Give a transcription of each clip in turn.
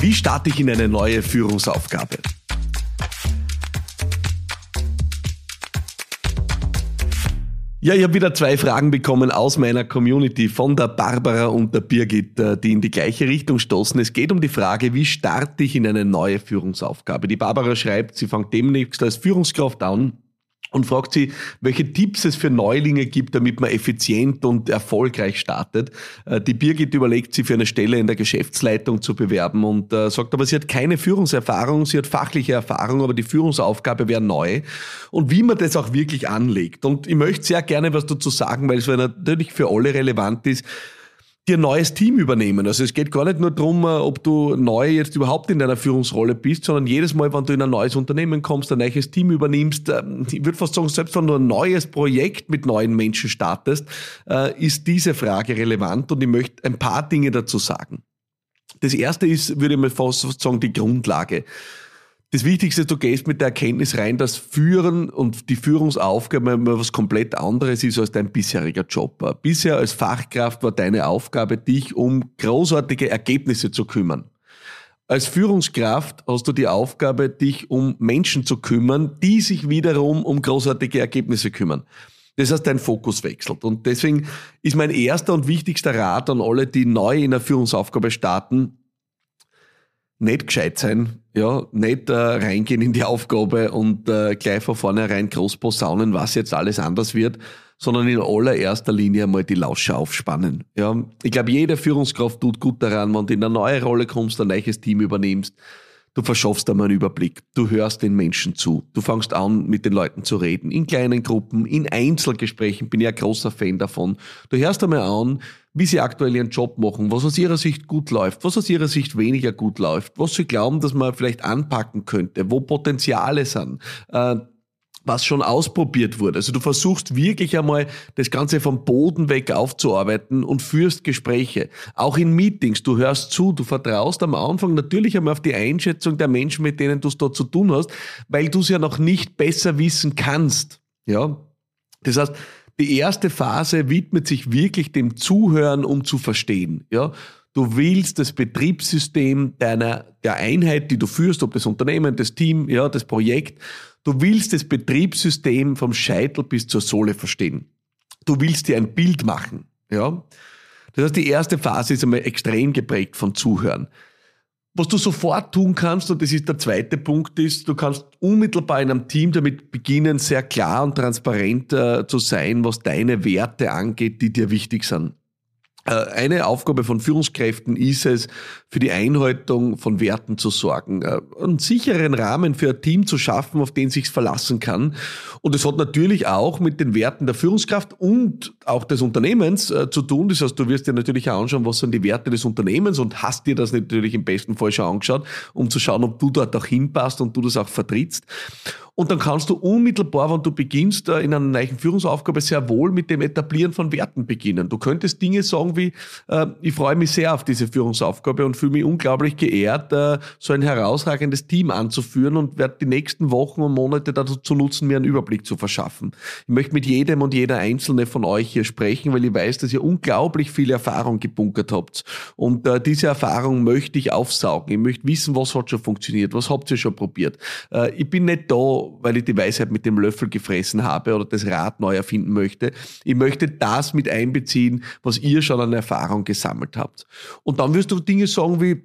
Wie starte ich in eine neue Führungsaufgabe? Ja, ich habe wieder zwei Fragen bekommen aus meiner Community von der Barbara und der Birgit, äh, die in die gleiche Richtung stoßen. Es geht um die Frage, wie starte ich in eine neue Führungsaufgabe? Die Barbara schreibt, sie fängt demnächst als Führungskraft an und fragt sie, welche Tipps es für Neulinge gibt, damit man effizient und erfolgreich startet. Äh, die Birgit überlegt, sie für eine Stelle in der Geschäftsleitung zu bewerben und äh, sagt aber, sie hat keine Führungserfahrung, sie hat fachliche Erfahrung, aber die Führungsaufgabe wäre neu. Und wie man das auch wirklich anlegt. Und ich möchte sehr gerne was dazu sagen, weil es natürlich für alle relevant ist dir ein neues Team übernehmen. Also es geht gar nicht nur darum, äh, ob du neu jetzt überhaupt in deiner Führungsrolle bist, sondern jedes Mal, wenn du in ein neues Unternehmen kommst, ein neues Team übernimmst, ähm, ich würde fast sagen, selbst wenn du ein neues Projekt mit neuen Menschen startest, äh, ist diese Frage relevant und ich möchte ein paar Dinge dazu sagen. Das erste ist, würde ich mal fast sagen, die Grundlage. Das Wichtigste, du gehst mit der Erkenntnis rein, dass Führen und die Führungsaufgabe immer was komplett anderes ist als dein bisheriger Job. Bisher als Fachkraft war deine Aufgabe, dich um großartige Ergebnisse zu kümmern. Als Führungskraft hast du die Aufgabe, dich um Menschen zu kümmern, die sich wiederum um großartige Ergebnisse kümmern. Das heißt, dein Fokus wechselt. Und deswegen ist mein erster und wichtigster Rat an alle, die neu in der Führungsaufgabe starten, nicht gescheit sein, ja, nicht äh, reingehen in die Aufgabe und äh, gleich von vornherein groß posaunen, was jetzt alles anders wird, sondern in allererster Linie einmal die Lausche aufspannen. Ja, ich glaube, jede Führungskraft tut gut daran, wenn du in eine neue Rolle kommst, ein neues Team übernimmst, Du verschaffst einmal einen Überblick. Du hörst den Menschen zu. Du fängst an, mit den Leuten zu reden. In kleinen Gruppen, in Einzelgesprächen bin ich ein großer Fan davon. Du hörst einmal an, wie sie aktuell ihren Job machen, was aus ihrer Sicht gut läuft, was aus ihrer Sicht weniger gut läuft, was sie glauben, dass man vielleicht anpacken könnte, wo Potenziale sind. Äh, was schon ausprobiert wurde. Also du versuchst wirklich einmal das Ganze vom Boden weg aufzuarbeiten und führst Gespräche. Auch in Meetings. Du hörst zu, du vertraust am Anfang natürlich einmal auf die Einschätzung der Menschen, mit denen du es dort zu tun hast, weil du es ja noch nicht besser wissen kannst. Ja. Das heißt, die erste Phase widmet sich wirklich dem Zuhören, um zu verstehen. Ja. Du willst das Betriebssystem deiner, der Einheit, die du führst, ob das Unternehmen, das Team, ja, das Projekt, Du willst das Betriebssystem vom Scheitel bis zur Sohle verstehen. Du willst dir ein Bild machen. Ja? Das heißt, die erste Phase ist einmal extrem geprägt von Zuhören. Was du sofort tun kannst, und das ist der zweite Punkt, ist, du kannst unmittelbar in einem Team damit beginnen, sehr klar und transparent äh, zu sein, was deine Werte angeht, die dir wichtig sind. Äh, eine Aufgabe von Führungskräften ist es, für die Einhaltung von Werten zu sorgen, äh, einen sicheren Rahmen für ein Team zu schaffen, auf den sich verlassen kann. Und es hat natürlich auch mit den Werten der Führungskraft und auch des Unternehmens äh, zu tun. Das heißt, du wirst dir natürlich auch anschauen, was sind die Werte des Unternehmens und hast dir das natürlich im besten Fall schon angeschaut, um zu schauen, ob du dort auch hinpasst und du das auch vertrittst. Und dann kannst du unmittelbar, wenn du beginnst, in einer neuen Führungsaufgabe sehr wohl mit dem Etablieren von Werten beginnen. Du könntest Dinge sagen wie, äh, ich freue mich sehr auf diese Führungsaufgabe und fühle mich unglaublich geehrt, äh, so ein herausragendes Team anzuführen und werde die nächsten Wochen und Monate dazu nutzen, mir einen Überblick zu verschaffen. Ich möchte mit jedem und jeder Einzelne von euch hier sprechen, weil ich weiß, dass ihr unglaublich viel Erfahrung gebunkert habt. Und äh, diese Erfahrung möchte ich aufsaugen. Ich möchte wissen, was hat schon funktioniert, was habt ihr schon probiert. Äh, ich bin nicht da, weil ich die Weisheit mit dem Löffel gefressen habe oder das Rad neu erfinden möchte. Ich möchte das mit einbeziehen, was ihr schon an Erfahrung gesammelt habt. Und dann wirst du Dinge sagen wie,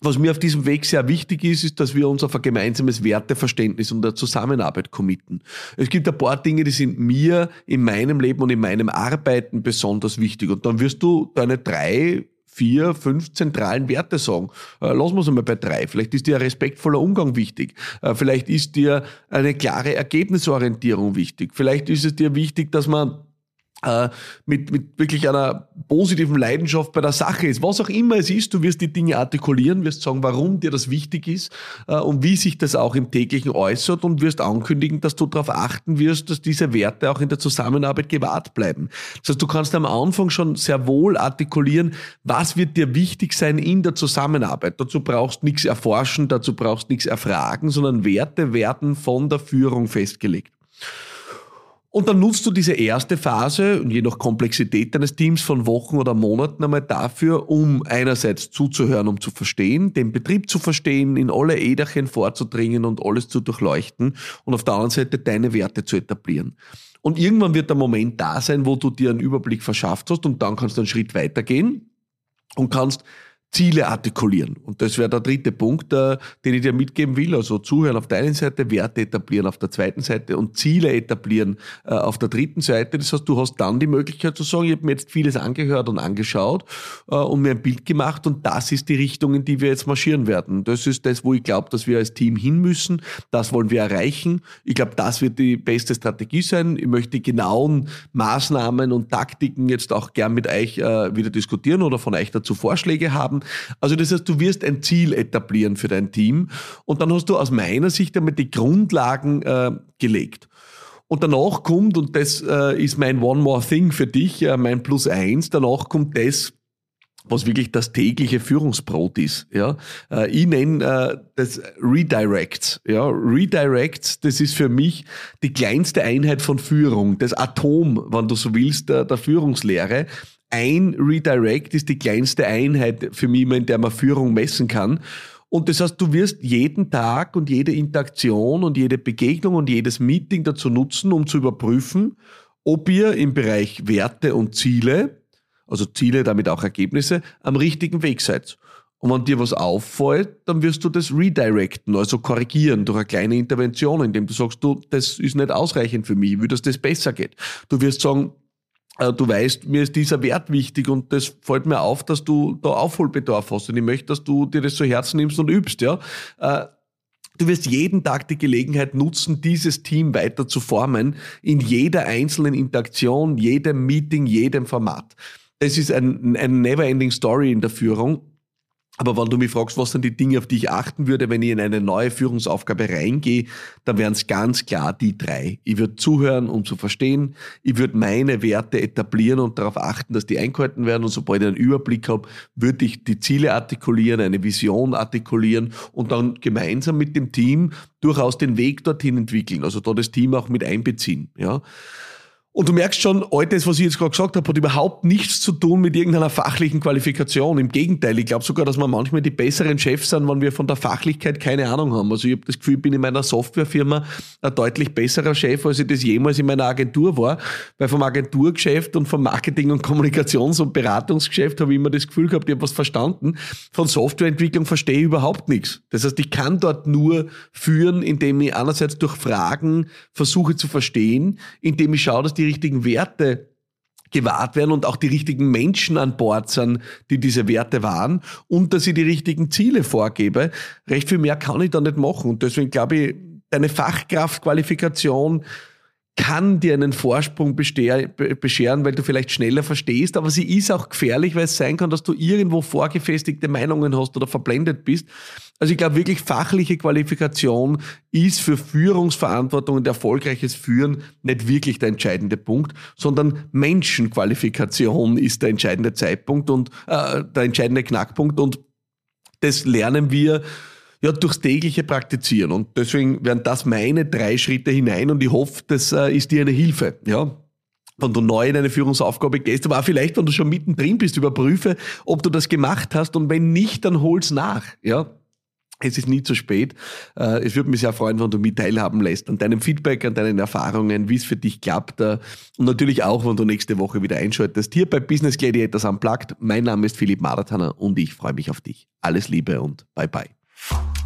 was mir auf diesem Weg sehr wichtig ist, ist, dass wir uns auf ein gemeinsames Werteverständnis und eine Zusammenarbeit committen. Es gibt ein paar Dinge, die sind mir in meinem Leben und in meinem Arbeiten besonders wichtig. Und dann wirst du deine drei vier, fünf zentralen Werte sagen. Äh, lassen wir einmal bei drei. Vielleicht ist dir ein respektvoller Umgang wichtig. Äh, vielleicht ist dir eine klare Ergebnisorientierung wichtig. Vielleicht ist es dir wichtig, dass man äh, mit, mit wirklich einer positiven Leidenschaft bei der Sache ist. Was auch immer es ist, du wirst die Dinge artikulieren, wirst sagen, warum dir das wichtig ist äh, und wie sich das auch im täglichen äußert und wirst ankündigen, dass du darauf achten wirst, dass diese Werte auch in der Zusammenarbeit gewahrt bleiben. Das heißt, du kannst am Anfang schon sehr wohl artikulieren, was wird dir wichtig sein in der Zusammenarbeit. Dazu brauchst nichts erforschen, dazu brauchst nichts erfragen, sondern Werte werden von der Führung festgelegt. Und dann nutzt du diese erste Phase, je nach Komplexität deines Teams, von Wochen oder Monaten einmal dafür, um einerseits zuzuhören, um zu verstehen, den Betrieb zu verstehen, in alle Äderchen vorzudringen und alles zu durchleuchten und auf der anderen Seite deine Werte zu etablieren. Und irgendwann wird der Moment da sein, wo du dir einen Überblick verschafft hast und dann kannst du einen Schritt weitergehen und kannst Ziele artikulieren. Und das wäre der dritte Punkt, äh, den ich dir mitgeben will. Also zuhören auf der einen Seite, Werte etablieren auf der zweiten Seite und Ziele etablieren äh, auf der dritten Seite. Das heißt, du hast dann die Möglichkeit zu sagen, ich habe mir jetzt vieles angehört und angeschaut äh, und mir ein Bild gemacht und das ist die Richtung, in die wir jetzt marschieren werden. Das ist das, wo ich glaube, dass wir als Team hin müssen. Das wollen wir erreichen. Ich glaube, das wird die beste Strategie sein. Ich möchte die genauen Maßnahmen und Taktiken jetzt auch gern mit euch wieder diskutieren oder von euch dazu Vorschläge haben. Also das heißt, du wirst ein Ziel etablieren für dein Team und dann hast du aus meiner Sicht einmal die Grundlagen äh, gelegt. Und danach kommt, und das äh, ist mein One More Thing für dich, äh, mein Plus eins, danach kommt das, was wirklich das tägliche Führungsbrot ist. Ja, äh, ich nenne äh, das Redirects. Ja, Redirects, das ist für mich die kleinste Einheit von Führung, das Atom, wenn du so willst, der, der Führungslehre ein Redirect ist die kleinste Einheit für mich, in der man Führung messen kann. Und das heißt, du wirst jeden Tag und jede Interaktion und jede Begegnung und jedes Meeting dazu nutzen, um zu überprüfen, ob ihr im Bereich Werte und Ziele, also Ziele, damit auch Ergebnisse, am richtigen Weg seid. Und wenn dir was auffällt, dann wirst du das redirecten, also korrigieren durch eine kleine Intervention, indem du sagst, du, das ist nicht ausreichend für mich, ich will, dass das besser geht. Du wirst sagen, du weißt, mir ist dieser Wert wichtig und das fällt mir auf, dass du da Aufholbedarf hast und ich möchte, dass du dir das zu Herzen nimmst und übst, ja. Äh, du wirst jeden Tag die Gelegenheit nutzen, dieses Team weiter zu formen, in jeder einzelnen Interaktion, jedem Meeting, jedem Format. Es ist ein, ein never-ending Story in der Führung aber wenn du mich fragst, was sind die Dinge, auf die ich achten würde, wenn ich in eine neue Führungsaufgabe reingehe, dann wären es ganz klar die drei. Ich würde zuhören, um zu verstehen. Ich würde meine Werte etablieren und darauf achten, dass die eingehalten werden. Und sobald ich einen Überblick habe, würde ich die Ziele artikulieren, eine Vision artikulieren und dann gemeinsam mit dem Team durchaus den Weg dorthin entwickeln. Also da das Team auch mit einbeziehen. Ja. Und du merkst schon, all das, was ich jetzt gerade gesagt habe, hat überhaupt nichts zu tun mit irgendeiner fachlichen Qualifikation. Im Gegenteil, ich glaube sogar, dass wir manchmal die besseren Chefs sind, wenn wir von der Fachlichkeit keine Ahnung haben. Also ich habe das Gefühl, ich bin in meiner Softwarefirma ein deutlich besserer Chef, als ich das jemals in meiner Agentur war. Weil vom Agenturgeschäft und vom Marketing- und Kommunikations- und Beratungsgeschäft habe ich immer das Gefühl gehabt, ich habe was verstanden. Von Softwareentwicklung verstehe ich überhaupt nichts. Das heißt, ich kann dort nur führen, indem ich einerseits durch Fragen versuche zu verstehen, indem ich schaue, dass die richtigen Werte gewahrt werden und auch die richtigen Menschen an Bord sind, die diese Werte wahren und dass ich die richtigen Ziele vorgebe. Recht viel mehr kann ich da nicht machen. Und deswegen glaube ich, deine Fachkraftqualifikation kann dir einen Vorsprung bescheren, weil du vielleicht schneller verstehst, aber sie ist auch gefährlich, weil es sein kann, dass du irgendwo vorgefestigte Meinungen hast oder verblendet bist. Also ich glaube wirklich, fachliche Qualifikation ist für Führungsverantwortung und erfolgreiches Führen nicht wirklich der entscheidende Punkt, sondern Menschenqualifikation ist der entscheidende Zeitpunkt und äh, der entscheidende Knackpunkt und das lernen wir ja, durchs tägliche Praktizieren. Und deswegen wären das meine drei Schritte hinein und ich hoffe, das äh, ist dir eine Hilfe. Ja, wenn du neu in eine Führungsaufgabe gehst, aber auch vielleicht, wenn du schon mittendrin bist, überprüfe, ob du das gemacht hast und wenn nicht, dann hol's nach. Ja, es ist nie zu spät. Äh, es würde mich sehr freuen, wenn du mich teilhaben lässt an deinem Feedback, an deinen Erfahrungen, wie es für dich klappt. Äh, und natürlich auch, wenn du nächste Woche wieder einschaltest. Hier bei Business Gladiators Unplugged. Mein Name ist Philipp Marathaner und ich freue mich auf dich. Alles Liebe und bye bye. Thank